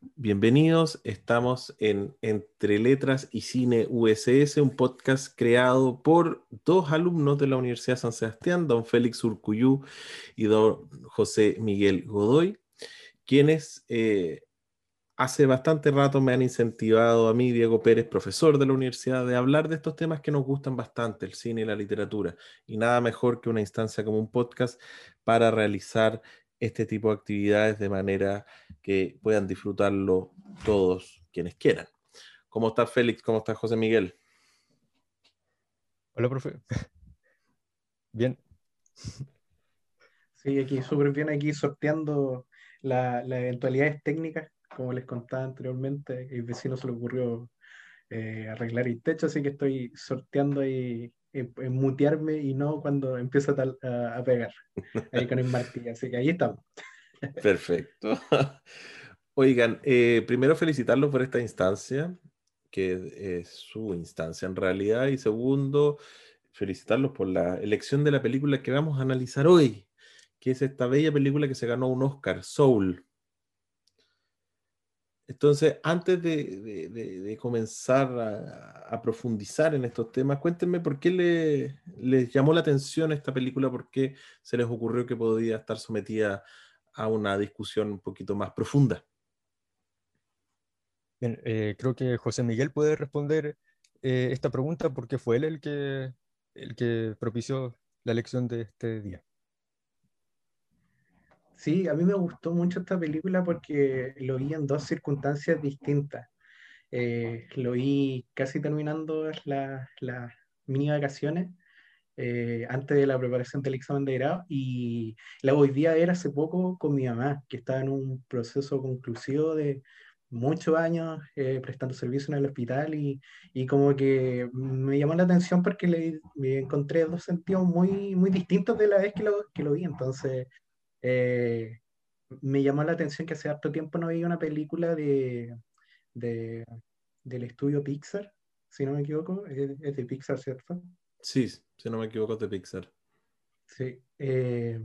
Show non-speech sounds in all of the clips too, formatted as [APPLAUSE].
Bienvenidos, estamos en Entre Letras y Cine USS, un podcast creado por dos alumnos de la Universidad San Sebastián, don Félix Urcuyú y don José Miguel Godoy, quienes eh, hace bastante rato me han incentivado a mí, Diego Pérez, profesor de la universidad, de hablar de estos temas que nos gustan bastante, el cine y la literatura. Y nada mejor que una instancia como un podcast para realizar este tipo de actividades de manera que puedan disfrutarlo todos quienes quieran. ¿Cómo está Félix? ¿Cómo está José Miguel? Hola, profe. [LAUGHS] Bien. Sí, aquí súper bien, aquí sorteando las eventualidades técnicas, como les contaba anteriormente, el vecino se le ocurrió eh, arreglar el techo, así que estoy sorteando ahí en, mutearme y no cuando empieza a, a, pegar ahí con el [LAUGHS] martillo. Así que ahí estamos. Perfecto. [LAUGHS] Oigan, eh, primero felicitarlos por esta instancia, que es su instancia en realidad, y segundo, felicitarlos por la elección de la película que vamos a analizar hoy, que es esta bella película que se ganó un Oscar, Soul. Entonces, antes de, comenzar a, profundizar en estos temas, cuéntenme por qué le, les llamó la atención esta película, por qué se les ocurrió que podía estar sometida a una discusión un poquito más profunda. Bien, eh, creo que José Miguel puede responder eh, esta pregunta porque fue él el que, el que propició la elección de este día. Sí, a mí me gustó mucho esta película porque lo vi en dos circunstancias distintas. Eh, lo vi casi terminando las mini vacaciones eh, antes de la preparación del examen de grado y la volví a ver hace poco con mi mamá, que estaba en un proceso conclusivo de muchos años eh, prestando servicio en el hospital y, y, como que me llamó la atención porque le, encontré dos sentidos muy, muy distintos de la vez que lo, que lo vi. Entonces, eh, me llamó la atención que hace harto tiempo no veía una película de, de del estudio Pixar, si no me equivoco, es, de Pixar, ¿cierto? Sí, si no me equivoco, es de Pixar. Sí. Eh,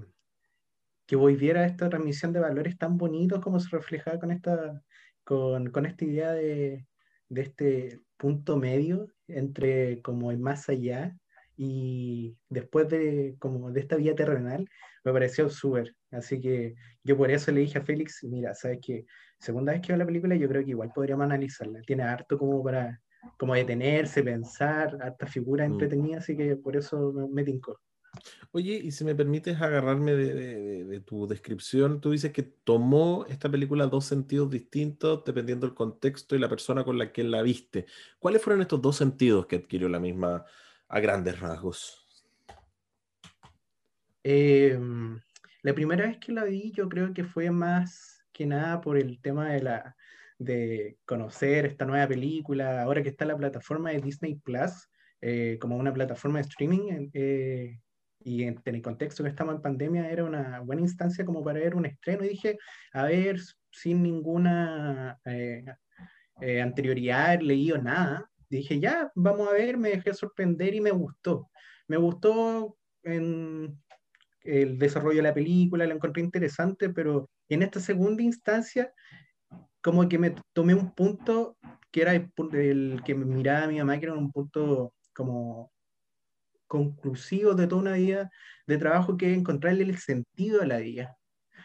que volviera esta transmisión de valores tan bonitos como se reflejaba con esta, con, con esta idea de, de, este punto medio entre como el más allá y después de como de esta vía terrenal me pareció súper así que yo por eso le dije a Félix mira sabes que segunda vez que veo la película yo creo que igual podríamos analizarla tiene harto como para como detenerse pensar harta figura mm. entretenida así que por eso me, me tincó Oye, y si me permites agarrarme de, tu descripción, tú dices que tomó esta película dos sentidos distintos dependiendo del contexto y la persona con la que la viste. ¿Cuáles fueron estos dos sentidos que adquirió la misma a grandes rasgos? Em, la primera vez que la vi yo creo que fue más que nada por el tema de la de conocer esta nueva película, ahora que está la plataforma de Disney Plus, eh, como una plataforma de streaming, eh, y en, el contexto que estamos en pandemia era una buena instancia como para ver un estreno y dije, a ver, sin ninguna eh, anterioridad, leído nada, dije, ya, vamos a ver, me dejé sorprender y me gustó. Me gustó en el desarrollo de la película, la encontré interesante, pero en esta segunda instancia, como que me tomé un punto que era el, que me miraba mi mamá, que era un punto como conclusivo de toda una vida de trabajo que es encontrarle el sentido a la vida.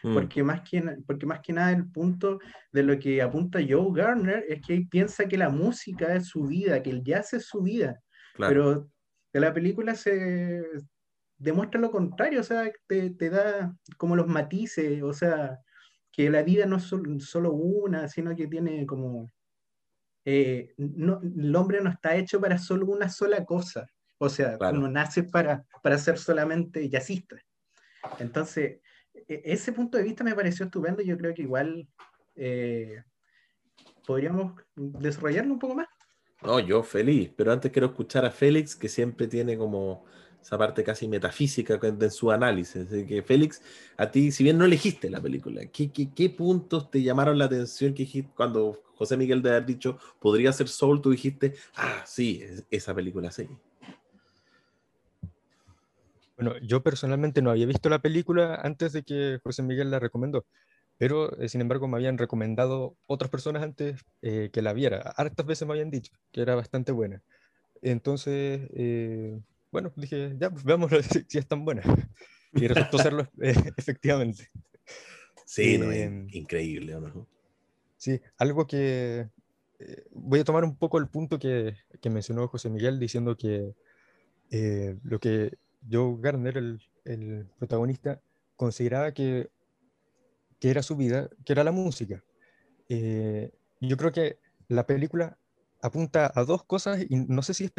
Mm. Porque, más que, porque más que nada el punto de lo que apunta Joe Garner es que él piensa que la música es su vida, que el jazz es su vida. Pero de la película se demuestra lo contrario, o sea, te, te da como los matices, o sea, que la vida no es solo, una, sino que tiene como... Eh, no, el hombre no está hecho para solo una sola cosa. O sea, uno nace para, para ser solamente jazzista. Entonces, ese punto de vista me pareció estupendo. Yo creo que igual eh, podríamos desarrollarlo un poco más. No, yo feliz, pero antes quiero escuchar a Félix, que siempre tiene como esa parte casi metafísica en su análisis. Así que Félix, a ti, si bien no elegiste la película, ¿qué, qué, qué puntos te llamaron la atención que cuando José Miguel de haber dicho podría ser Soul, tú dijiste, ah, sí, esa película sí? Bueno, yo personalmente no había visto la película antes de que José Miguel la recomendó, pero sin embargo me habían recomendado otras personas antes que la viera. Hartas veces me habían dicho que era bastante buena. Entonces, bueno, dije, ya, pues veamos [LAUGHS] si es tan buena. [LAUGHS] Y resultó serlo [LAUGHS] efectivamente. Sí, no, em, increíble, ¿no? Sí, algo que eh, voy a tomar un poco el punto que, que mencionó José Miguel diciendo que eh, lo que Joe Garner, el, protagonista, consideraba que, que, era su vida, que era la música. Eh, yo creo que la película apunta a dos cosas y no sé si,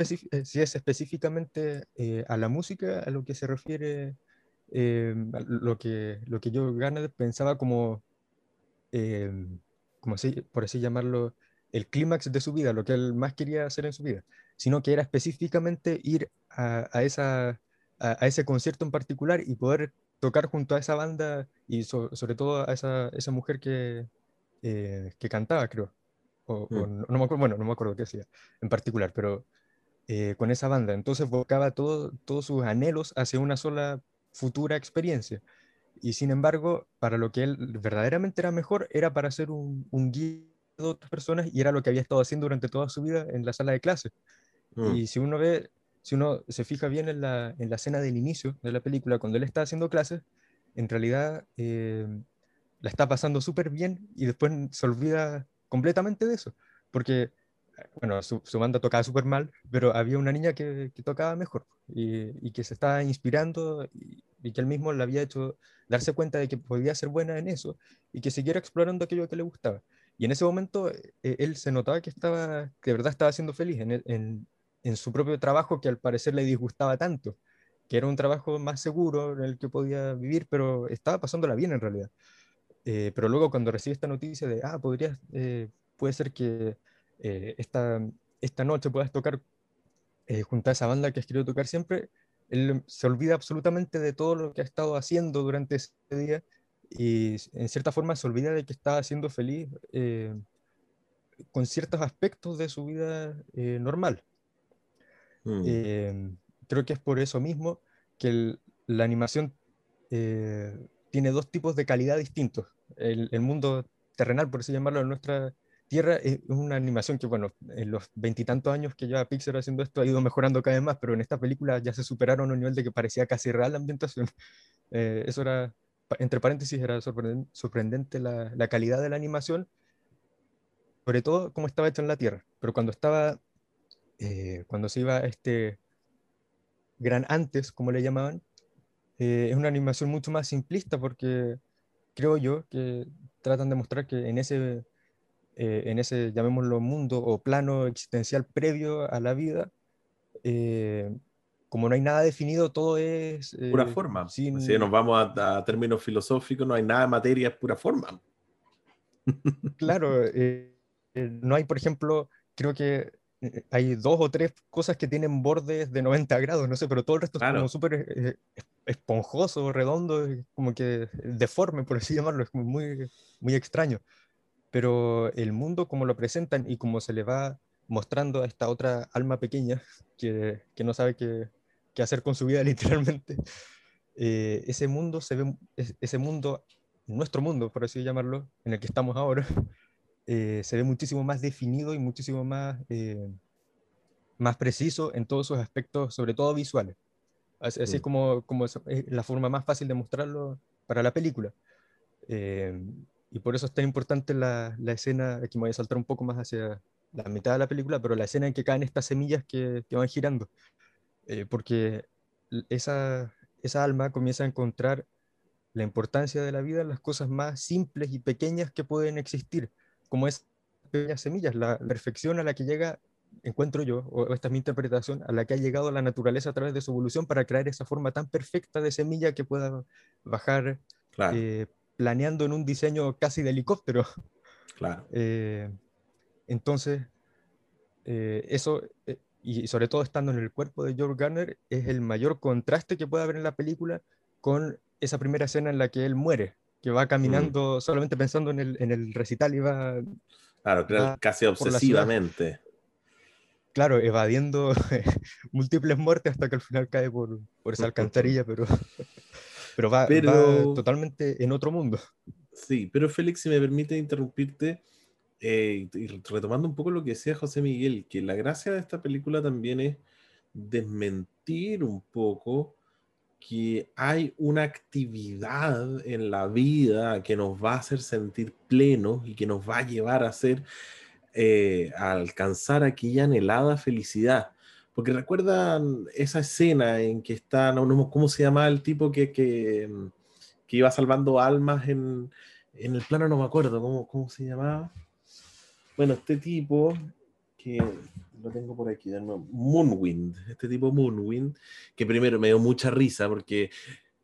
si es específicamente a la música a lo que se refiere lo, que, lo que Joe Garner pensaba como como así, por así llamarlo, el clímax de su vida, lo que él más quería hacer en su vida, sino que era específicamente ir a esa, a, ese concierto en particular y poder tocar junto a esa banda y sobre todo a esa, esa mujer que, eh, que cantaba, creo. O, mm. no, me acuerdo, bueno, no me acuerdo qué hacía en particular, pero eh, con esa banda. Entonces buscaba todo, todos sus anhelos hacia una sola futura experiencia. Y sin embargo, para lo que él verdaderamente era mejor, era para ser un, un guía de otras personas y era lo que había estado haciendo durante toda su vida en la sala de clases. Mm. Y si uno ve, si uno se fija bien en la, en la escena del inicio de la película, cuando él está haciendo clases, en realidad eh, la está pasando súper bien y después se olvida completamente de eso. Porque, bueno, su, su banda tocaba súper mal, pero había una niña que, que tocaba mejor y, que se estaba inspirando y, que él mismo le había hecho darse cuenta de que podía ser buena en eso y que siguiera explorando aquello que le gustaba. Y en ese momento eh, él se notaba que estaba, de verdad estaba siendo feliz en, en, en, su propio trabajo que al parecer le disgustaba tanto, que era un trabajo más seguro en el que podía vivir, pero estaba pasándola bien en realidad. Eh, pero luego cuando recibe esta noticia de, ah, podría, eh, puede ser que esta, esta noche puedas tocar junto a esa banda que has querido tocar siempre, él se olvida absolutamente de todo lo que ha estado haciendo durante ese día y en cierta forma se olvida de que estaba siendo feliz eh, con ciertos aspectos de su vida eh, normal. Mm. Eh, creo que es por eso mismo que la animación tiene dos tipos de calidad distintos. El, mundo terrenal, por así llamarlo, en nuestra Tierra es una animación que, bueno, en los veintitantos años que lleva Pixar haciendo esto ha ido mejorando cada vez más, pero en esta película ya se superaron a un nivel de que parecía casi real la ambientación. [LAUGHS] Eh, eso era, entre paréntesis, era sorprendente, la, calidad de la animación, sobre todo cómo estaba hecho en la Tierra. Pero cuando estaba, eh, cuando se iba a este gran antes, como le llamaban, eh, es una animación mucho más simplista porque creo yo que tratan de mostrar que en ese eh, en ese, llamémoslo, mundo o plano existencial previo a la vida, eh, como no hay nada definido, todo es... Eh, pura forma. Si nos vamos a, términos filosóficos, no hay nada de materia, es pura forma. Claro, no hay, por ejemplo, creo que hay dos o tres cosas que tienen bordes de 90 grados, no sé, pero todo el resto es como súper esponjoso, redondo, como que deforme, por así llamarlo, es como muy, muy extraño. Pero el mundo como lo presentan y como se le va mostrando a esta otra alma pequeña que, que no sabe qué, qué, hacer con su vida [LAUGHS] literalmente, eh, ese mundo se ve, ese mundo, nuestro mundo, por así llamarlo, en el que estamos ahora, eh, se ve muchísimo más definido y muchísimo más, eh, más preciso en todos sus aspectos, sobre todo visuales. Así, así es como, como es la forma más fácil de mostrarlo para la película. Y por eso es tan importante la, la, escena, aquí me voy a saltar un poco más hacia la mitad de la película, pero la escena en que caen estas semillas que, que van girando. Eh, porque esa, esa alma comienza a encontrar la importancia de la vida en las cosas más simples y pequeñas que pueden existir, como esas pequeñas semillas, la, perfección a la que llega, encuentro yo, o esta es mi interpretación, a la que ha llegado la naturaleza a través de su evolución para crear esa forma tan perfecta de semilla que pueda bajar claro. eh, planeando en un diseño casi de helicóptero. Claro. [LAUGHS] Eh, entonces, eh, eso, eh, y sobre todo estando en el cuerpo de George Garner, es el mayor contraste que puede haber en la película con esa primera escena en la que él muere, que va caminando mm. solamente pensando en el, en el, recital y va... Claro, va casi obsesivamente. Claro, evadiendo [LAUGHS] múltiples muertes hasta que al final cae por, por esa [LAUGHS] alcantarilla, pero [LAUGHS] pero va, totalmente en otro mundo. Sí, pero Félix, si me permite interrumpirte, eh, y retomando un poco lo que decía José Miguel, que la gracia de esta película también es desmentir un poco que hay una actividad en la vida que nos va a hacer sentir plenos y que nos va a llevar a hacer eh, a alcanzar aquella anhelada felicidad. Porque recuerdan esa escena en que está, no, ¿cómo se llama el tipo que, que, que iba salvando almas en, en, el plano? No me acuerdo, ¿cómo, cómo se llamaba? Bueno, este tipo que lo tengo por aquí, Moonwind, este tipo Moonwind, que primero me dio mucha risa porque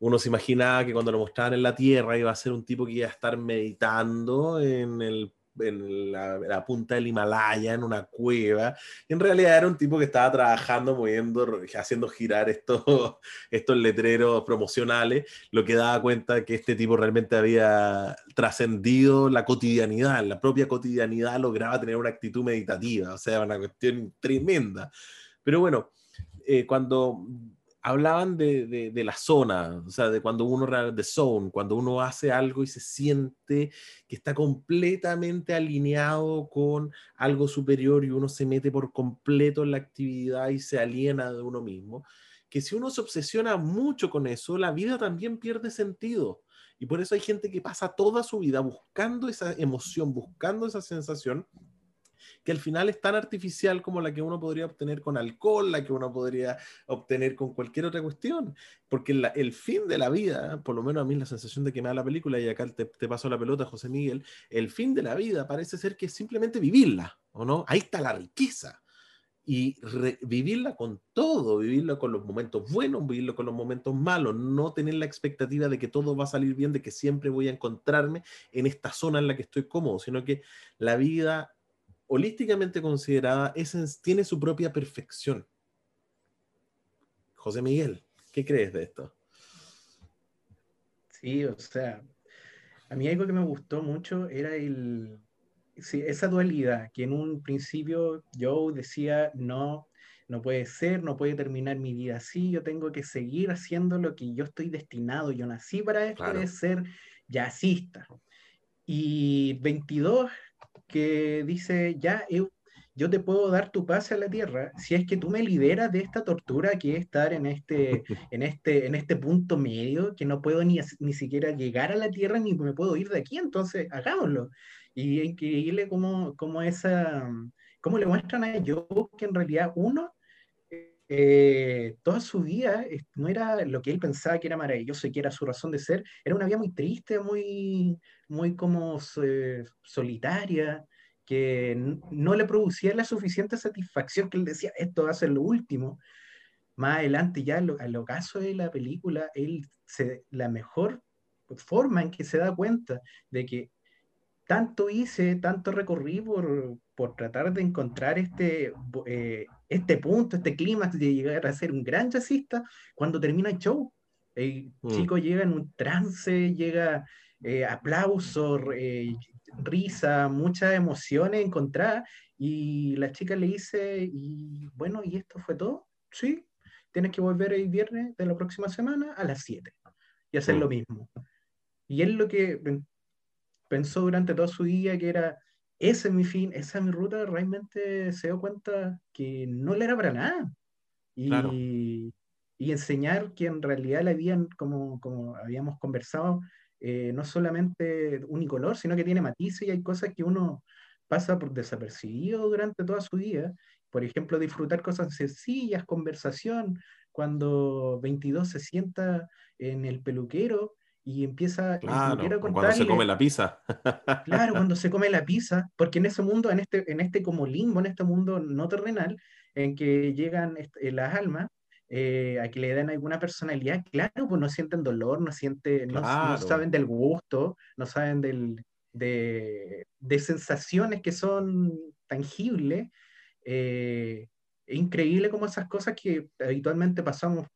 uno se imaginaba que cuando lo mostraban en la Tierra iba a ser un tipo que iba a estar meditando en el en la, punta del Himalaya, en una cueva. En realidad era un tipo que estaba trabajando, moviendo, haciendo girar estos, [LAUGHS] estos letreros promocionales, lo que daba cuenta que este tipo realmente había trascendido la cotidianidad, la propia cotidianidad lograba tener una actitud meditativa, o sea, una cuestión tremenda. Pero bueno, eh, cuando hablaban de, de, la zona, o sea, de cuando uno, de zone, cuando uno hace algo y se siente que está completamente alineado con algo superior y uno se mete por completo en la actividad y se aliena de uno mismo, que si uno se obsesiona mucho con eso, la vida también pierde sentido. Y por eso hay gente que pasa toda su vida buscando esa emoción, buscando esa sensación, que al final es tan artificial como la que uno podría obtener con alcohol, la que uno podría obtener con cualquier otra cuestión. Porque el fin de la vida, por lo menos a mí la sensación de que me da la película, y acá te, te paso la pelota, José Miguel, el fin de la vida parece ser que es simplemente vivirla, ¿o no? Ahí está la riqueza y vivirla con todo, vivirla con los momentos buenos, vivirlo con los momentos malos, no tener la expectativa de que todo va a salir bien, de que siempre voy a encontrarme en esta zona en la que estoy cómodo, sino que la vida holísticamente considerada, es, tiene su propia perfección. José Miguel, ¿qué crees de esto? Sí, o sea, a mí algo que me gustó mucho era el, esa dualidad, que en un principio yo decía, no, no puede ser, no puede terminar mi vida así, yo tengo que seguir haciendo lo que yo estoy destinado, yo nací para esto, de ser jazzista. Y 22 que dice, ya, yo, te puedo dar tu pase a la tierra si es que tú me liberas de esta tortura que es estar en este, [LAUGHS] en este, en este punto medio, que no puedo ni, ni siquiera llegar a la tierra ni me puedo ir de aquí, entonces hagámoslo. Y es increíble cómo, cómo, esa, cómo le muestran a Joe que en realidad uno eh, toda su vida no era lo que él pensaba que era maravilloso y que era su razón de ser, era una vida muy triste, muy, muy como solitaria, que no le producía la suficiente satisfacción que él decía, esto va a ser lo último. Más adelante, ya al ocaso de la película, él se, la mejor forma en que se da cuenta de que tanto hice, tanto recorrí por, por tratar de encontrar este, eh, este punto, este clímax de llegar a ser un gran jazzista cuando termina el show. El mm. chico llega en un trance, llega eh, aplauso, eh, risa, muchas emociones encontradas y la chica le dice, y bueno, ¿y esto fue todo? Sí, tienes que volver el viernes de la próxima semana a las 7 y hacer lo mm. mismo. Y él lo que pensó durante todo su día que era, ese es mi fin, esa es mi ruta, realmente se dio cuenta que no le era para nada. Y, y enseñar que en realidad la vida, como, como habíamos conversado, eh, no solamente unicolor, sino que tiene matices y hay cosas que uno pasa por desapercibido durante toda su vida. Por ejemplo, disfrutar cosas sencillas, conversación, cuando 22 se sienta en el peluquero y empieza claro, cuando se come la pizza. claro, cuando [LAUGHS] se come la pizza, porque en ese mundo, en este, en este como limbo, en este mundo no terrenal, en que llegan eh, las almas, eh, a que le den alguna personalidad, claro, pues no sienten dolor, no, sienten, no, saben del gusto, no saben del, de, de sensaciones que son tangibles. Eh, es increíble como esas cosas que habitualmente pasamos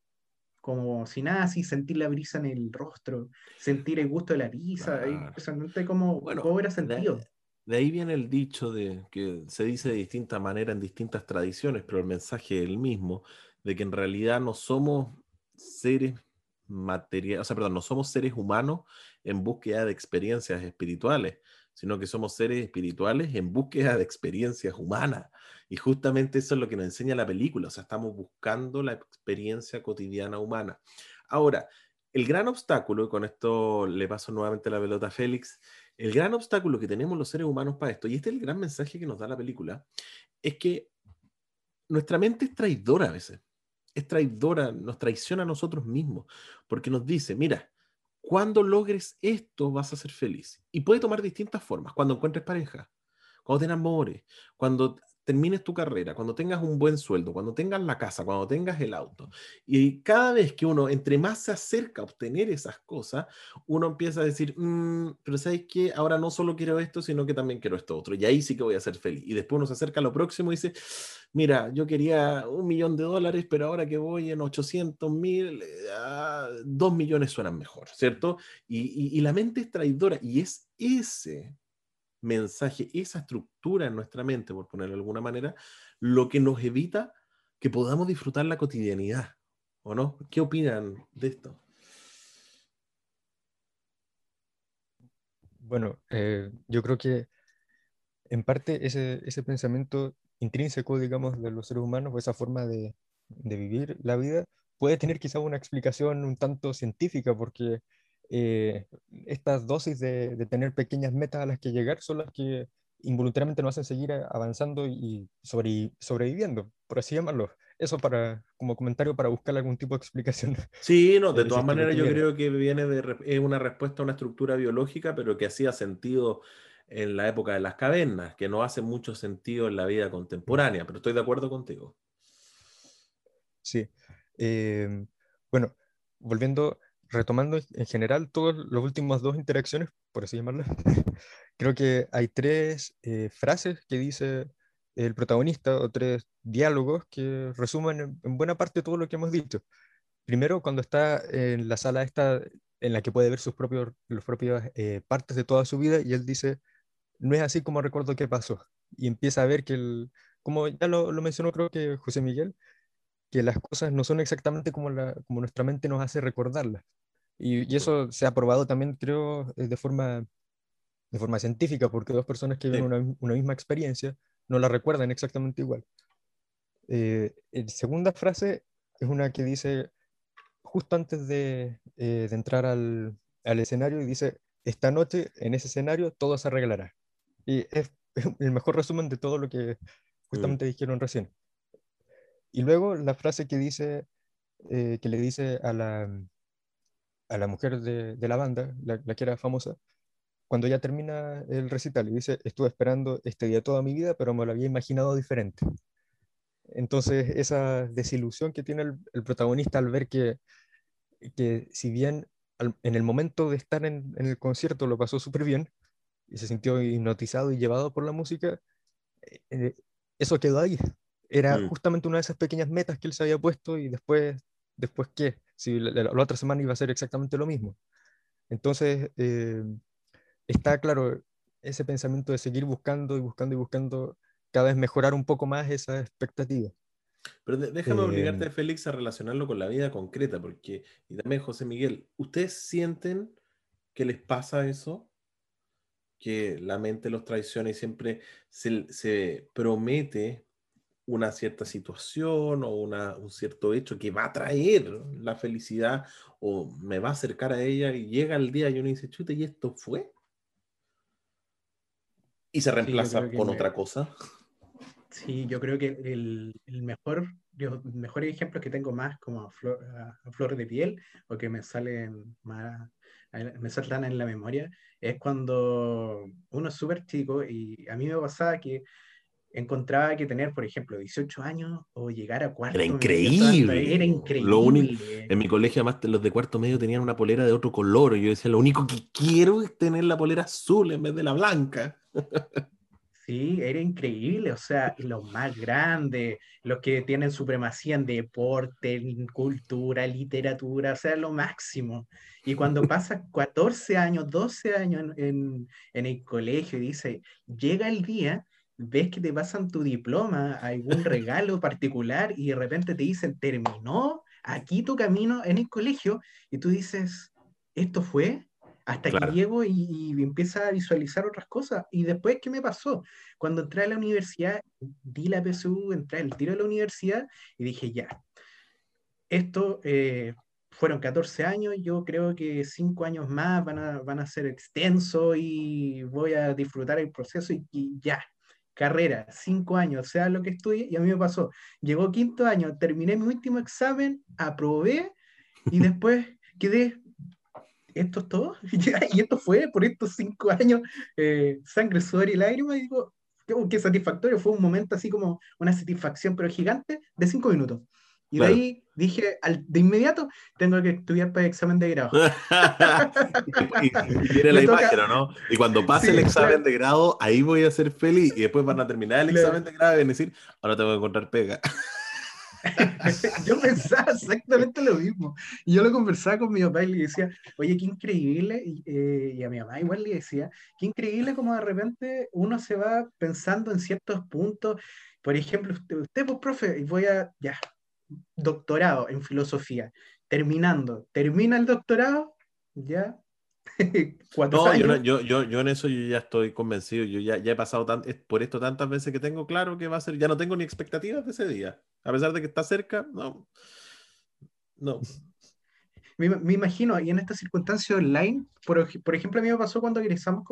como si nada, así sentir la brisa en el rostro, sentir el gusto de la pizza, claro. como bueno, cobra sentido. De, ahí viene el dicho de que se dice de distinta manera en distintas tradiciones, pero el mensaje es el mismo, de que en realidad no somos seres materiales, o sea, perdón, no somos seres humanos en búsqueda de experiencias espirituales, sino que somos seres espirituales en búsqueda de experiencias humanas. Y justamente eso es lo que nos enseña la película, o sea, estamos buscando la experiencia cotidiana humana. Ahora, el gran obstáculo, y con esto le paso nuevamente la pelota a Félix, el gran obstáculo que tenemos los seres humanos para esto, y este es el gran mensaje que nos da la película, es que nuestra mente es traidora a veces. Es traidora, nos traiciona a nosotros mismos, porque nos dice, mira, cuando logres esto vas a ser feliz. Y puede tomar distintas formas. Cuando encuentres pareja, cuando te enamores, cuando termines tu carrera, cuando tengas un buen sueldo, cuando tengas la casa, cuando tengas el auto. Y cada vez que uno, entre más se acerca a obtener esas cosas, uno empieza a decir, mm, pero ¿sabes qué? Ahora no solo quiero esto, sino que también quiero esto otro. Y ahí sí que voy a ser feliz. Y después uno se acerca a lo próximo y dice, mira, yo quería un millón de dólares, pero ahora que voy en 800 mil, ah, dos millones suenan mejor, ¿cierto? Y la mente es traidora y es ese mensaje, esa estructura en nuestra mente, por ponerlo de alguna manera, lo que nos evita que podamos disfrutar la cotidianidad, ¿o no? ¿Qué opinan de esto? Bueno, eh, yo creo que en parte ese, ese, pensamiento intrínseco, digamos, de los seres humanos, o esa forma de, de vivir la vida, puede tener quizá una explicación un tanto científica, porque eh, estas dosis de, tener pequeñas metas a las que llegar son las que involuntariamente nos hacen seguir avanzando y sobreviviendo, por así llamarlo. Eso para, como comentario para buscar algún tipo de explicación. [LAUGHS] Sí, no, de todas maneras yo creo que viene de es una respuesta a una estructura biológica, pero que hacía sentido en la época de las cavernas, que no hace mucho sentido en la vida contemporánea, pero estoy de acuerdo contigo. Sí. Eh, bueno, volviendo retomando en general todas las últimas dos interacciones, por así llamarlas, [LAUGHS] creo que hay tres eh, frases que dice el protagonista o tres diálogos que resumen en, buena parte todo lo que hemos dicho. Primero, cuando está en la sala esta en la que puede ver sus propios, los propias eh, partes de toda su vida y él dice, no es así como recuerdo qué pasó. Y empieza a ver que, el, como ya lo, lo mencionó creo que José Miguel, que las cosas no son exactamente como, la, como nuestra mente nos hace recordarlas. Y, eso se ha probado también, creo, eh, de forma, de forma científica, porque dos personas que viven una, una, misma experiencia no la recuerdan exactamente igual. Eh, la segunda frase es una que dice, justo antes de, eh, de entrar al, al, escenario, y dice, esta noche en ese escenario todo se arreglará. Y es, [LAUGHS] el mejor resumen de todo lo que justamente dijeron recién. Y luego la frase que dice, que le dice a la, a la mujer de, de la banda, la, que era famosa, cuando ya termina el recital y dice, estuve esperando este día toda mi vida, pero me lo había imaginado diferente. Entonces, esa desilusión que tiene el, protagonista al ver que, que si bien en el momento de estar en, en el concierto lo pasó súper bien y se sintió hipnotizado y llevado por la música, eh, eso quedó ahí. Era mm. justamente una de esas pequeñas metas que él se había puesto y después, ¿después qué? Si la, otra semana iba a ser exactamente lo mismo. Entonces, eh, está claro ese pensamiento de seguir buscando y buscando y buscando cada vez mejorar un poco más esa expectativa. Pero déjame obligarte, em, Félix, a relacionarlo con la vida concreta, porque, y también José Miguel, ¿ustedes sienten que les pasa eso? Que la mente los traiciona y siempre se, se promete una cierta situación o una, un cierto hecho que va a traer la felicidad o me va a acercar a ella y llega el día y uno dice, chute, ¿y esto fue? Y se reemplaza con otra cosa. Sí, yo creo que el, el mejor, los mejores ejemplos que tengo más como a flor, a flor, de piel o que me salen más, me saltan en la memoria, es cuando uno es súper chico y a mí me pasaba que encontraba que tener, por ejemplo, 18 años o llegar a cuarto Era increíble. Era increíble. Lo único, en mi colegio, además, los de cuarto medio tenían una polera de otro color. Y yo decía, lo único que quiero es tener la polera azul en vez de la blanca. Sí, era increíble, o sea, los más grandes, los que tienen supremacía en deporte, en cultura, literatura, o sea, lo máximo. Y cuando [LAUGHS] pasa 14 años, 12 años en, en el colegio y dice, llega el día ves que te pasan tu diploma, algún regalo particular y de repente te dicen, terminó aquí tu camino en el colegio y tú dices, esto fue, hasta que llego y, y empieza a visualizar otras cosas. Y después, ¿qué me pasó? Cuando entré a la universidad, di la PSU, entré al tiro de la universidad y dije, ya, esto eh, fueron 14 años, yo creo que 5 años más van a, van a ser extensos y voy a disfrutar el proceso y, ya, carrera, 5 años, sea lo que estudie, y a mí me pasó, llegó quinto año, terminé mi último examen, aprobé y [LAUGHS] después quedé, esto es todo, [LAUGHS] y esto fue por estos 5 años, eh, sangre, sudor y lágrimas, y digo, qué, satisfactorio, fue un momento así como una satisfacción, pero gigante, de 5 minutos. Y de ahí dije, al, de inmediato, tengo que estudiar para el examen de grado. [LAUGHS] y, viene la imagen, ¿no? Y cuando pase el examen de grado, ahí voy a ser feliz. Y después van a terminar el examen de grado y van a decir, ahora tengo que encontrar pega. [LAUGHS] yo pensaba exactamente lo mismo. Y yo lo conversaba con mi papá y le decía, oye, qué increíble. Y, eh, y, a mi mamá igual le decía, qué increíble como de repente uno se va pensando en ciertos puntos. Por ejemplo, usted, usted pues, profe, y voy a, ya, doctorado en filosofía, terminando, termina el doctorado, ya. [LAUGHS] Cuatro años. Yo, yo, yo, en eso yo ya estoy convencido, yo ya, ya he pasado tan, por esto tantas veces que tengo claro que va a ser, ya no tengo ni expectativas de ese día, a pesar de que está cerca, no, no, me, imagino, y en esta circunstancia online, por, por, ejemplo, a mí me pasó cuando ingresamos,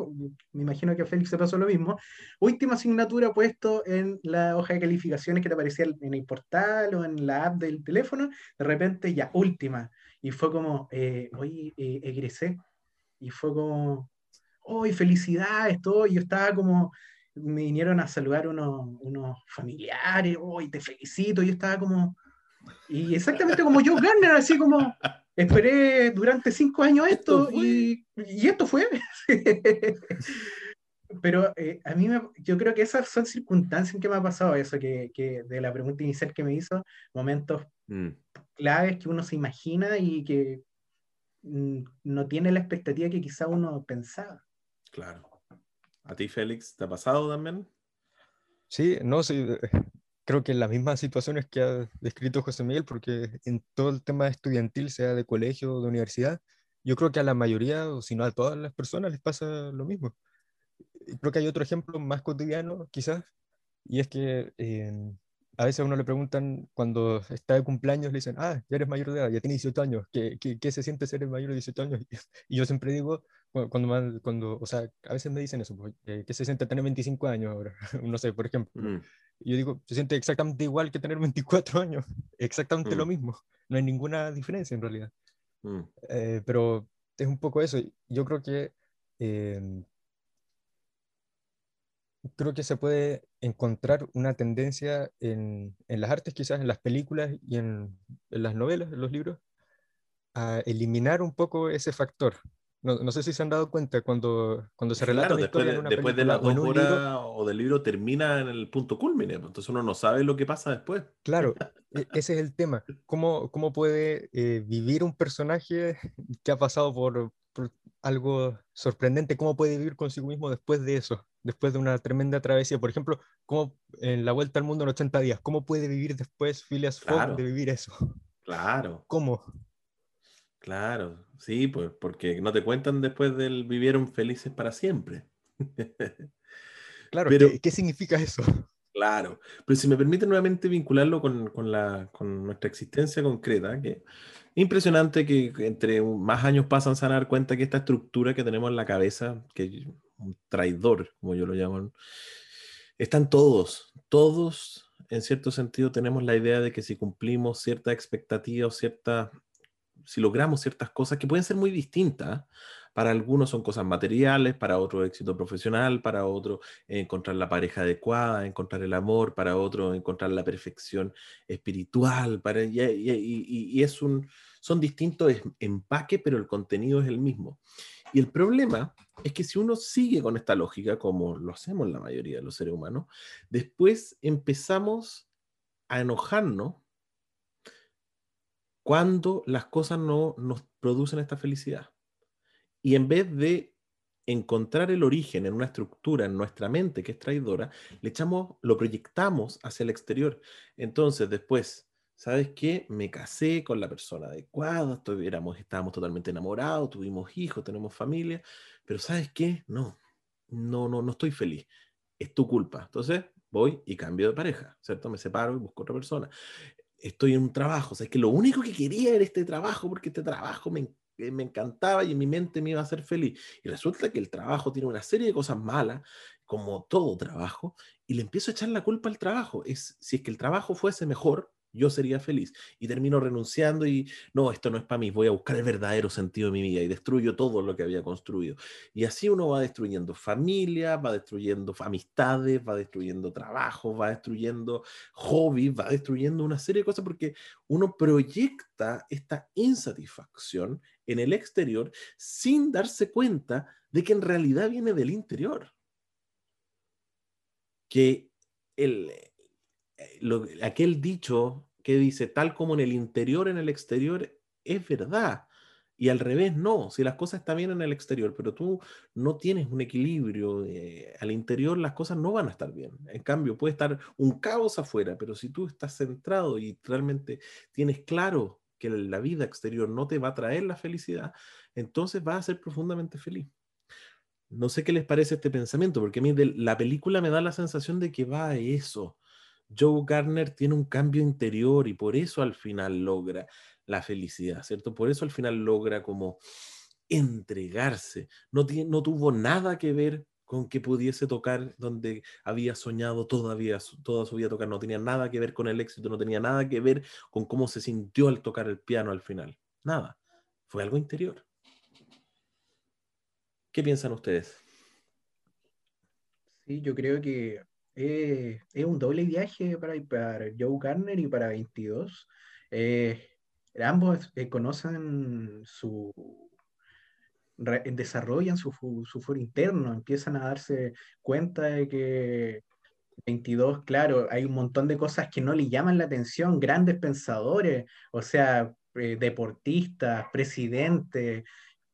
me imagino que a Félix se pasó lo mismo, última asignatura puesto en la hoja de calificaciones que te aparecía en el portal o en la app del teléfono, de repente ya, última, y fue como, eh, oye, eh, egresé, y fue como, hoy felicidades, todo, y yo estaba como, me vinieron a saludar unos, unos familiares, hoy te felicito, y yo estaba como, y exactamente como Joe Garner, así como, esperé durante cinco años esto, y, y, esto fue. [LAUGHS] Pero eh, a mí yo creo que esas son circunstancias en que me ha pasado eso, que, que de la pregunta inicial que me hizo, momentos mm. claves que uno se imagina y que mm, no tiene la expectativa que quizá uno pensaba. Claro. ¿A ti, Félix, te ha pasado también? Sí, no, sí, creo que en las mismas situaciones que ha descrito José Miguel, porque en todo el tema estudiantil, sea de colegio o de universidad, yo creo que a la mayoría, o si no a todas las personas, les pasa lo mismo. Creo que hay otro ejemplo más cotidiano, quizás, y es que eh, a veces a uno le preguntan cuando está de cumpleaños, le dicen, ah, ya eres mayor de edad, ya tienes 18 años, ¿qué, qué, qué se siente ser mayor de 18 años? [LAUGHS] Y yo siempre digo, cuando, cuando o sea, a veces me dicen eso, pues, ¿qué se siente tener 25 años ahora? [LAUGHS] no sé, por ejemplo. Mm. Yo digo, se siente exactamente igual que tener 24 años, [LAUGHS] exactamente lo mm. mismo, no hay ninguna diferencia en realidad. Mm. Eh, pero es un poco eso, yo creo que... Eh, creo que se puede encontrar una tendencia en, en, las artes, quizás en las películas y en, en, las novelas, en los libros, a eliminar un poco ese factor. No, no sé si se han dado cuenta cuando, cuando se relata la historia de, en una después de las dos horas o del libro termina en el punto culmine, pues, entonces uno no sabe lo que pasa después. Claro, e, ese es el tema. ¿Cómo, cómo puede eh, vivir un personaje [LAUGHS] que ha pasado por, por algo sorprendente? ¿Cómo puede vivir consigo mismo después de eso? después de una tremenda travesía. Por ejemplo, como en la vuelta al mundo en 80 días, ¿cómo puede vivir después Phileas Fogg de vivir eso? Claro. ¿Cómo? Claro, sí, pues porque no te cuentan después del vivieron felices para siempre. [LAUGHS] claro, Pero, ¿qué, significa eso? Claro, pero si me permite nuevamente vincularlo con, con, la, con nuestra existencia concreta, que impresionante que entre más años pasan se van a dar cuenta que esta estructura que tenemos en la cabeza, que un traidor, como yo lo llamo, están todos, todos en cierto sentido tenemos la idea de que si cumplimos cierta expectativa o cierta, si logramos ciertas cosas que pueden ser muy distintas, para algunos son cosas materiales, para otros éxito profesional, para otros encontrar la pareja adecuada, encontrar el amor, para otros encontrar la perfección espiritual, para, y, es un, son distintos empaques, pero el contenido es el mismo. Y el problema es que si uno sigue con esta lógica, como lo hacemos la mayoría de los seres humanos, después empezamos a enojarnos cuando las cosas no nos producen esta felicidad. Y en vez de encontrar el origen en una estructura en nuestra mente que es traidora, le echamos, lo proyectamos hacia el exterior. Entonces, después, ¿sabes qué? Me casé con la persona adecuada, estábamos totalmente enamorados, tuvimos hijos, tenemos familia, pero ¿sabes qué? No, no, no, no estoy feliz. Es tu culpa. Entonces voy y cambio de pareja, ¿cierto? Me separo y busco otra persona. Estoy en un trabajo, o sea, es que lo único que quería era este trabajo porque este trabajo me, eh, me encantaba y en mi mente me iba a hacer feliz. Y resulta que el trabajo tiene una serie de cosas malas, como todo trabajo, y le empiezo a echar la culpa al trabajo. Es, si es que el trabajo fuese mejor, yo sería feliz. Y termino renunciando y no, esto no es para mí, voy a buscar el verdadero sentido de mi vida y destruyo todo lo que había construido. Y así uno va destruyendo familia, va destruyendo amistades, va destruyendo trabajo, va destruyendo hobbies, va destruyendo una serie de cosas porque uno proyecta esta insatisfacción en el exterior sin darse cuenta de que en realidad viene del interior. Que el, aquel dicho que dice tal como en el interior, en el exterior, es verdad. Y al revés, no. Si las cosas están bien en el exterior, pero tú no tienes un equilibrio eh, al interior, las cosas no van a estar bien. En cambio, puede estar un caos afuera, pero si tú estás centrado y realmente tienes claro que la vida exterior no te va a traer la felicidad, entonces vas a ser profundamente feliz. No sé qué les parece este pensamiento, porque a mí la película me da la sensación de que va a eso Joe Garner tiene un cambio interior y por eso al final logra la felicidad, ¿cierto? Por eso al final logra como entregarse. No, no tuvo nada que ver con que pudiese tocar donde había soñado todavía, toda su vida tocar. No tenía nada que ver con el éxito, no tenía nada que ver con cómo se sintió al tocar el piano al final. Nada. Fue algo interior. ¿Qué piensan ustedes? Sí, yo creo que eh, es un doble viaje para, para Joe Garner y para 22. Eh, ambos eh, conocen su, desarrollan su, su foro interno, empiezan a darse cuenta de que 22, claro, hay un montón de cosas que no le llaman la atención, grandes pensadores, o sea, deportistas, presidentes,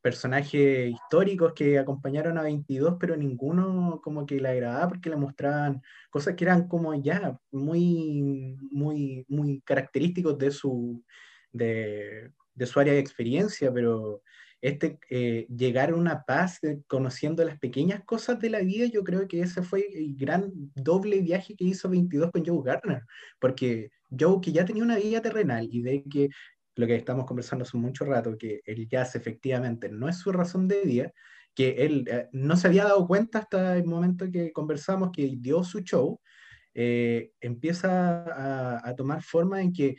personajes históricos que acompañaron a 22, pero ninguno como que le agradaba porque le mostraban cosas que eran como ya muy, muy, muy característicos de su, de, su área de experiencia, pero este, eh, llegar a una paz conociendo las pequeñas cosas de la vida, yo creo que ese fue el gran doble viaje que hizo 22 con Joe Gardner, porque Joe que ya tenía una vida terrenal y de que lo que estamos conversando hace mucho rato, que el jazz efectivamente no es su razón de vida, que él eh, no se había dado cuenta hasta el momento que conversamos que dio su show, eh, empieza a, tomar forma en que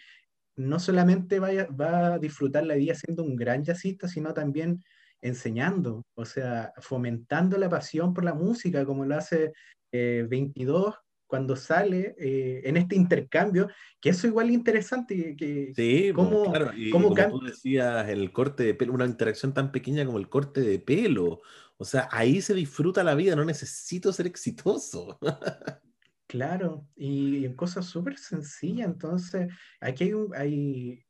no solamente vaya, va a disfrutar la vida siendo un gran jazzista, sino también enseñando, o sea, fomentando la pasión por la música, como lo hace 22 eh, cuando sale eh, en este intercambio, que eso igual es interesante. Que, sí, como, claro. Y, como tú decías, el corte de pelo, una interacción tan pequeña como el corte de pelo. O sea, ahí se disfruta la vida, no necesito ser exitoso. [LAUGHS] claro, y cosas súper sencillas. Entonces, aquí hay, un, hay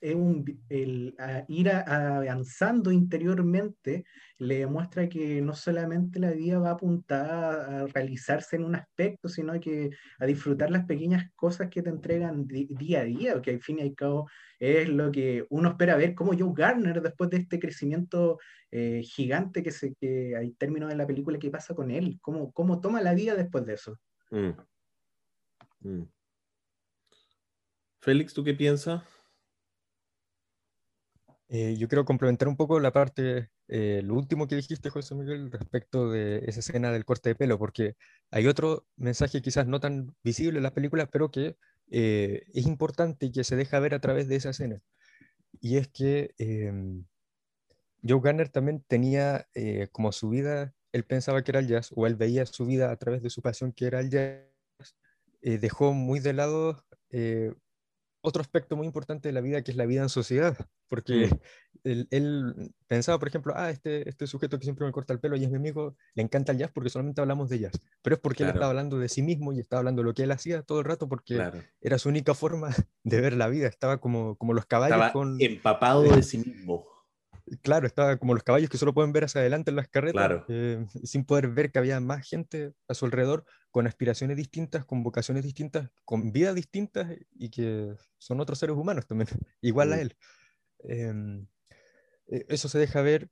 el ir avanzando interiormente le demuestra que no solamente la vida va apuntada a realizarse en un aspecto, sino que a disfrutar las pequeñas cosas que te entregan día a día, que al fin y al cabo es lo que uno espera ver, como Joe Garner, después de este crecimiento eh, gigante que, se, que hay términos de la película, ¿qué pasa con él? ¿Cómo, cómo toma la vida después de eso? Mm. Mm. Félix, ¿tú qué piensas? Eh, yo quiero complementar un poco la parte, eh, lo último que dijiste, José Miguel, respecto de esa escena del corte de pelo, porque hay otro mensaje quizás no tan visible en las películas, pero que eh, es importante y que se deja ver a través de esa escena. Y es que em, Joe Garner también tenía como su vida, él pensaba que era el jazz, o él veía su vida a través de su pasión que era el jazz, dejó muy de lado otro aspecto muy importante de la vida, que es la vida en sociedad, porque mm. él, pensaba, por ejemplo, ah, este, este sujeto que siempre me corta el pelo y es mi amigo, le encanta el jazz porque solamente hablamos de jazz, pero es porque él estaba hablando de sí mismo y estaba hablando de lo que él hacía todo el rato porque era su única forma de ver la vida, estaba como, como los caballos estaba con... empapado de sí mismo. Claro, estaba como los caballos que solo pueden ver hacia adelante en las carretas, Claro. eh, sin poder ver que había más gente a su alrededor con aspiraciones distintas, con vocaciones distintas, con vidas distintas y que son otros seres humanos también, [LAUGHS] igual a Mm. él. Em, eh, eso se deja ver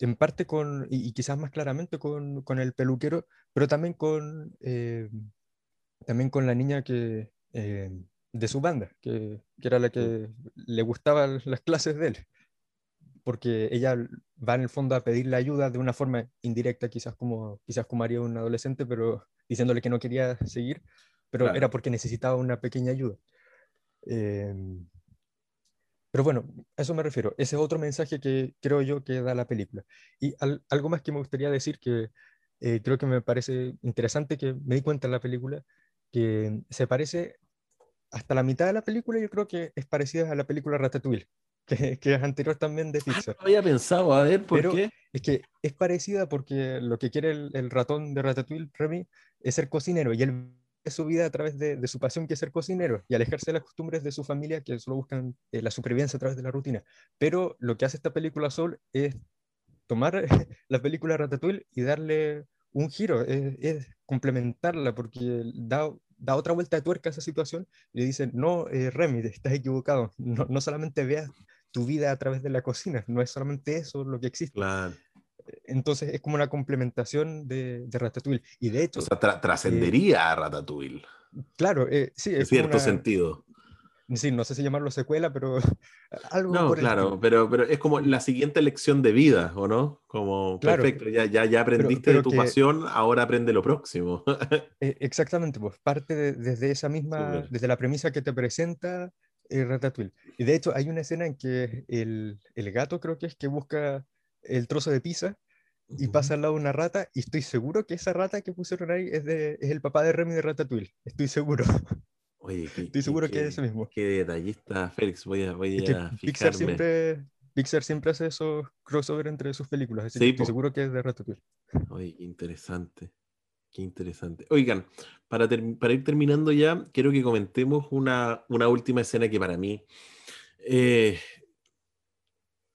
en parte con, y, y quizás más claramente con, con el peluquero, pero también con, eh, también con la niña que, eh, de su banda, que, que era la que le gustaban las clases de él, porque ella va en el fondo a pedirle ayuda de una forma indirecta, quizás como, quizás como haría un adolescente, pero [LAUGHS] diciéndole que no quería seguir, pero Claro. era porque necesitaba una pequeña ayuda. Em, pero bueno, a eso me refiero. Ese es otro mensaje que creo yo que da la película. Y al- algo más que me gustaría decir que eh, creo que me parece interesante que me di cuenta en la película, que se parece hasta la mitad de la película, yo creo que es parecida a la película Ratatouille, que, que es anterior también de Ah, Pixar. no había pensado, a ver, ¿por Pero- qué? Es que es parecida porque lo que quiere el, el ratón de Ratatouille, Remy, es ser cocinero y él ve su vida a través de, de su pasión que es ser cocinero y alejarse de las costumbres de su familia que solo buscan eh, la supervivencia a través de la rutina. Pero lo que hace esta película Soul es tomar [LAUGHS] la película Ratatouille y darle un giro, es, es complementarla porque da, da otra vuelta de tuerca a esa situación y le dicen, no, eh, Remy, estás equivocado, no, no solamente veas tu vida a través de la cocina, no es solamente eso lo que existe. Claro. Entonces es como una complementación de, de Ratatouille. Y de hecho, O sea, tra- trascendería a Ratatouille, claro, eh, sí, en cierto una- sentido. sí, no sé si llamarlo secuela, pero [LAUGHS] algo No, por el claro, estilo. pero, pero es como la siguiente lección de vida, ¿o no? Como, Claro. perfecto, ya, ya, ya aprendiste pero de tu que- pasión, ahora aprende lo próximo. [LAUGHS] Eh, exactamente, pues parte de- desde esa misma, desde la premisa que te presenta eh, Ratatouille. Y de hecho hay una escena en que el, el gato creo que es que busca el trozo de pizza y pasa al lado una rata y estoy seguro que esa rata que pusieron ahí es, de, es el papá de Remy de Ratatouille. Estoy seguro. Oye, Estoy seguro que qué- es ese mismo. Qué detallista, Félix, voy a, voy que a Pixar fijarme. siempre, Pixar siempre hace esos crossover entre sus películas, así Sí, que estoy po. seguro que es de Ratatouille. Oye, qué interesante. Qué interesante. Oigan, para, ir terminando ya, quiero que comentemos una, una última escena que para mí eh,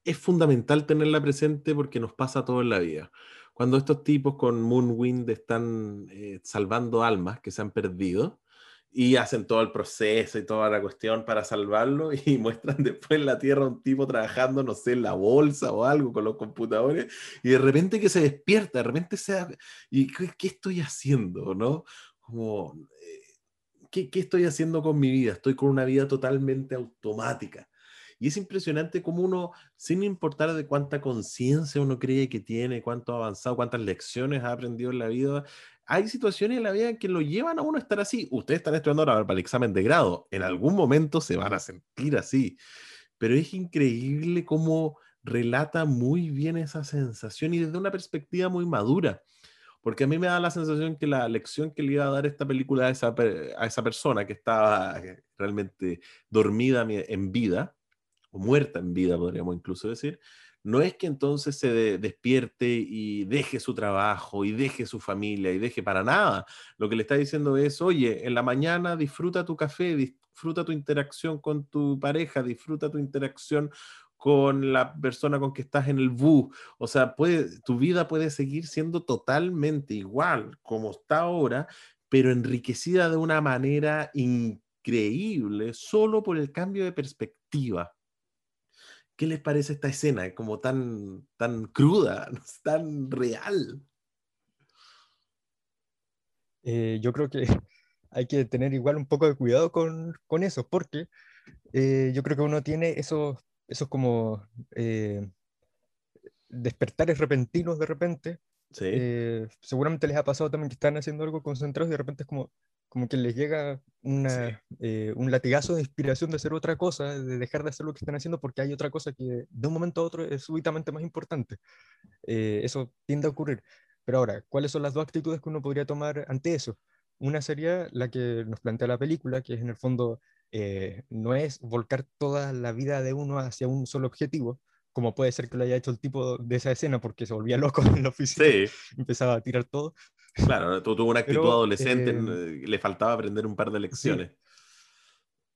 es fundamental tenerla presente porque nos pasa todo en la vida. Cuando estos tipos con Moonwind están eh, salvando almas que se han perdido y hacen todo el proceso y toda la cuestión para salvarlo y [LAUGHS] muestran después en la Tierra a un tipo trabajando, no sé, en la bolsa o algo con los computadores y de repente que se despierta, de repente se ¿y qué, qué estoy haciendo? ¿No? Como, eh, ¿qué, qué estoy haciendo con mi vida? Estoy con una vida totalmente automática. Y es impresionante cómo uno, sin importar de cuánta conciencia uno cree que tiene, cuánto ha avanzado, cuántas lecciones ha aprendido en la vida, hay situaciones en la vida que lo llevan a uno a estar así. Ustedes están estudiando ahora para el examen de grado. En algún momento se van a sentir así. Pero es increíble cómo relata muy bien esa sensación y desde una perspectiva muy madura. Porque a mí me da la sensación que la lección que le iba a dar esta película a esa, persona que estaba eh, realmente dormida mi- en vida, o muerta en vida, podríamos incluso decir, no es que entonces se de- despierte y deje su trabajo y deje su familia y deje para nada. Lo que le está diciendo es, oye, en la mañana disfruta tu café, disfruta tu interacción con tu pareja, disfruta tu interacción con la persona con que estás en el bus. O sea, tu vida puede seguir siendo totalmente igual como está ahora, pero enriquecida de una manera increíble solo por el cambio de perspectiva. ¿Qué les parece esta escena? Como tan, tan cruda, [LAUGHS] tan real. Eh, yo creo que [LAUGHS] hay que tener igual un poco de cuidado con, con eso, porque eh, yo creo que uno tiene esos, esos como eh, despertares repentinos de repente. Sí. Seguramente les ha pasado también que están haciendo algo concentrados y de repente es como, como que les llega una, eh, un latigazo de inspiración de hacer otra cosa, de dejar de hacer lo que están haciendo porque hay otra cosa que de un momento a otro es súbitamente más importante. Eh, eso tiende a ocurrir. Pero ahora, ¿cuáles son las dos actitudes que uno podría tomar ante eso? Una sería la que nos plantea la película, que es en el fondo, eh, no es volcar toda la vida de uno hacia un solo objetivo, como puede ser que lo haya hecho el tipo de esa escena porque se volvía loco [LAUGHS] en la oficina, Sí, empezaba a tirar todo. Claro, tu- tuvo una actitud Pero, adolescente, eh, eh, le faltaba aprender un par de lecciones.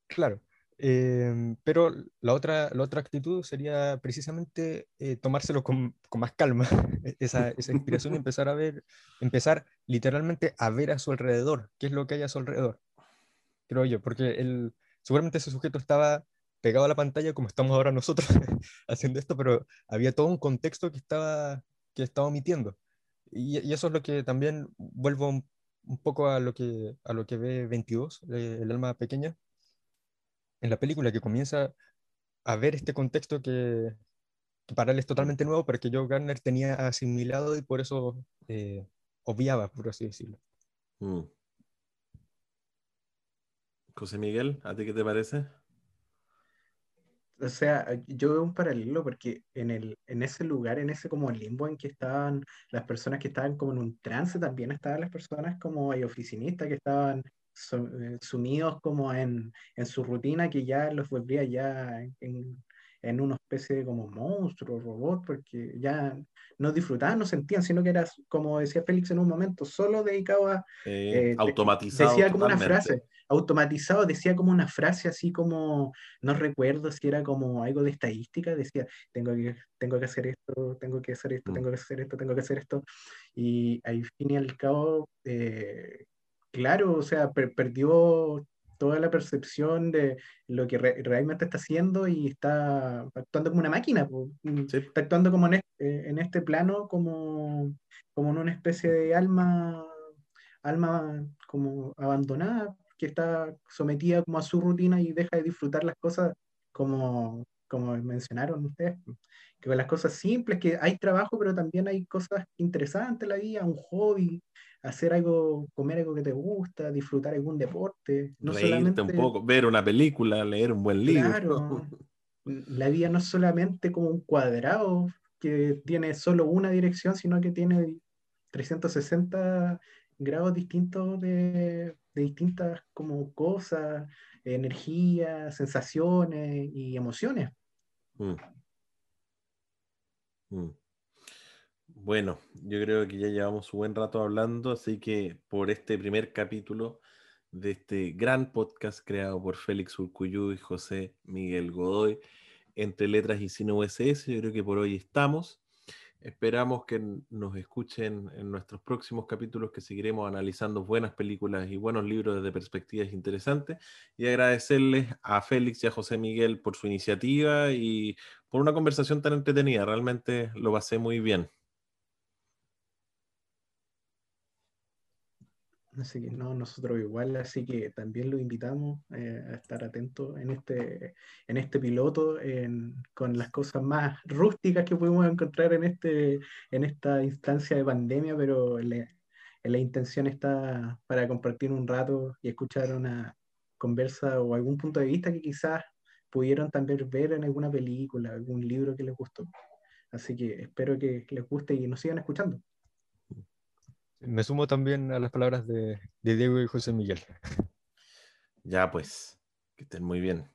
Claro. Em, pero la otra, la otra actitud sería precisamente eh, tomárselo con, con, más calma, [LAUGHS] e-, esa, esa, inspiración y [LAUGHS] empezar a ver, empezar literalmente a ver a su alrededor, qué es lo que hay a su alrededor, creo yo, porque él, seguramente ese sujeto estaba pegado a la pantalla como estamos ahora nosotros [LAUGHS] haciendo esto, pero había todo un contexto que estaba, que estaba omitiendo. Y, eso es lo que también vuelvo un, poco a lo que, a lo que ve 22, eh, el alma pequeña, en la película, que comienza a ver este contexto que, que para él es totalmente nuevo, pero que Joe Garner tenía asimilado y por eso eh, obviaba, por así decirlo. Mm. José Miguel, ¿a ti qué te parece? O sea, yo veo un paralelo porque en, el, en ese lugar, en ese como limbo en que estaban las personas que estaban como en un trance, también estaban las personas como hay oficinistas que estaban eh, sumidos como en, en, su rutina que ya los volvía ya en, en una especie de como monstruo, robot, porque ya no disfrutaban, no sentían, sino que era, como decía Félix en un momento, solo dedicado a... Eh, automatizado. Decía como una frase, automatizado, decía como una frase así como, no recuerdo si era como algo de estadística, decía, tengo que, tengo que hacer esto, tengo que hacer esto, mm. tengo que hacer esto, tengo que hacer esto, y al fin y al cabo... Eh, claro, o sea, perdió toda la percepción de lo que realmente está haciendo y está actuando como una máquina, mm, está actuando como eh, en este, plano como, como en una especie de alma, alma como abandonada, que está sometida como a su rutina y deja de disfrutar las cosas como, como mencionaron ustedes, que las cosas simples, que hay trabajo, pero también hay cosas interesantes en la vida, un hobby, hacer algo, comer algo que te gusta, disfrutar algún deporte. No solamente un poco, ver una película, leer un buen libro. Claro, [LAUGHS] la vida no es solamente como un cuadrado que tiene solo una dirección, sino que tiene 360 grados distintos de, de distintas como cosas, energías, sensaciones y emociones. Mm. Mm. Bueno, yo creo que ya llevamos un buen rato hablando, así que por este primer capítulo de este gran podcast creado por Félix Urcuyú y José Miguel Godoy, entre letras y cine USS, yo creo que por hoy estamos. Esperamos que nos escuchen en nuestros próximos capítulos que seguiremos analizando buenas películas y buenos libros desde perspectivas interesantes y agradecerles a Félix y a José Miguel por su iniciativa y por una conversación tan entretenida. Realmente lo pasé muy bien. Así que no, nosotros igual, así que también lo invitamos eh, a estar atentos en este, en este piloto, con las cosas más rústicas que pudimos encontrar en, este, en esta instancia de pandemia, pero la intención está para compartir un rato y escuchar una conversa o algún punto de vista que quizás pudieron también ver en alguna película, algún libro que les gustó. Así que espero que les guste y nos sigan escuchando. Me sumo también a las palabras de, Diego y José Miguel. Ya pues, que estén muy bien.